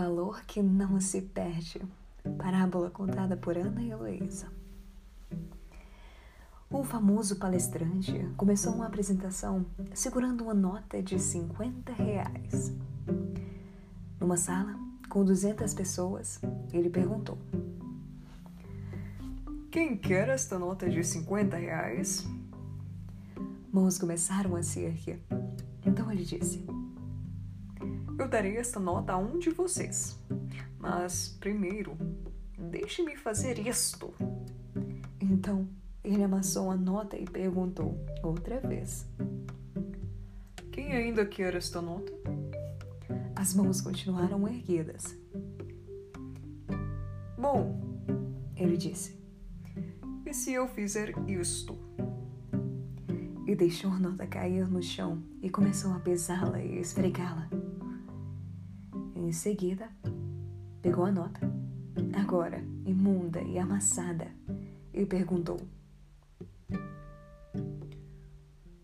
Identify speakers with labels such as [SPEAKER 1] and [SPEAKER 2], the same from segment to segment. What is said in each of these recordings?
[SPEAKER 1] valor que não se perde. Parábola contada por Ana e Heloísa. Um famoso palestrante começou uma apresentação segurando uma nota de 50 reais. Numa sala com 200 pessoas, ele perguntou:
[SPEAKER 2] Quem quer esta nota de 50 reais?
[SPEAKER 1] Mãos começaram a se erguer. Então ele disse:
[SPEAKER 2] Eu darei esta nota a um de vocês. Mas primeiro, deixe-me fazer isto.
[SPEAKER 1] Então ele amassou a nota e perguntou outra vez:
[SPEAKER 2] Quem ainda quer esta nota?
[SPEAKER 1] As mãos continuaram erguidas.
[SPEAKER 2] Bom,
[SPEAKER 1] ele disse.
[SPEAKER 2] E se eu fizer isto?
[SPEAKER 1] E deixou a nota cair no chão e começou a pesá-la e esfregá-la. Em seguida, pegou a nota, agora imunda e amassada, e perguntou: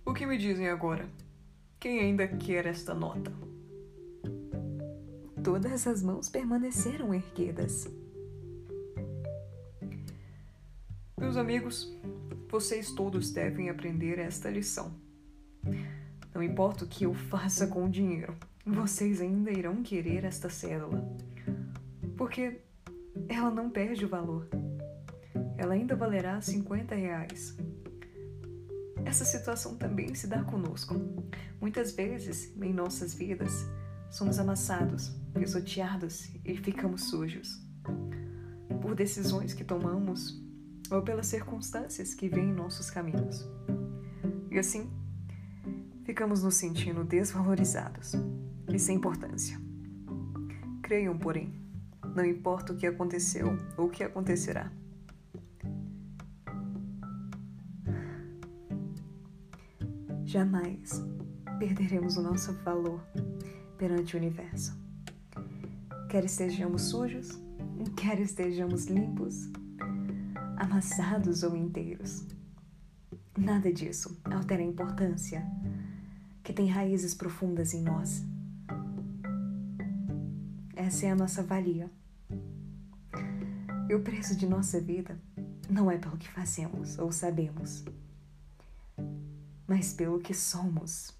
[SPEAKER 2] O que me dizem agora? Quem ainda quer esta nota?
[SPEAKER 1] Todas as mãos permaneceram erguidas.
[SPEAKER 2] Meus amigos, vocês todos devem aprender esta lição. Não importa o que eu faça com o dinheiro, vocês ainda irão querer esta cédula. Porque ela não perde o valor. Ela ainda valerá 50 reais. Essa situação também se dá conosco. Muitas vezes, em nossas vidas, somos amassados, pisoteados e ficamos sujos. Por decisões que tomamos ou pelas circunstâncias que vêm em nossos caminhos. E assim, ficamos nos sentindo desvalorizados e sem importância. Creiam, porém, não importa o que aconteceu ou o que acontecerá.
[SPEAKER 1] Jamais perderemos o nosso valor perante o universo. Quer estejamos sujos, quer estejamos limpos, amassados ou inteiros. Nada disso altera a importância que tem raízes profundas em nós. Essa é a nossa valia. E o preço de nossa vida não é pelo que fazemos ou sabemos, mas pelo que somos.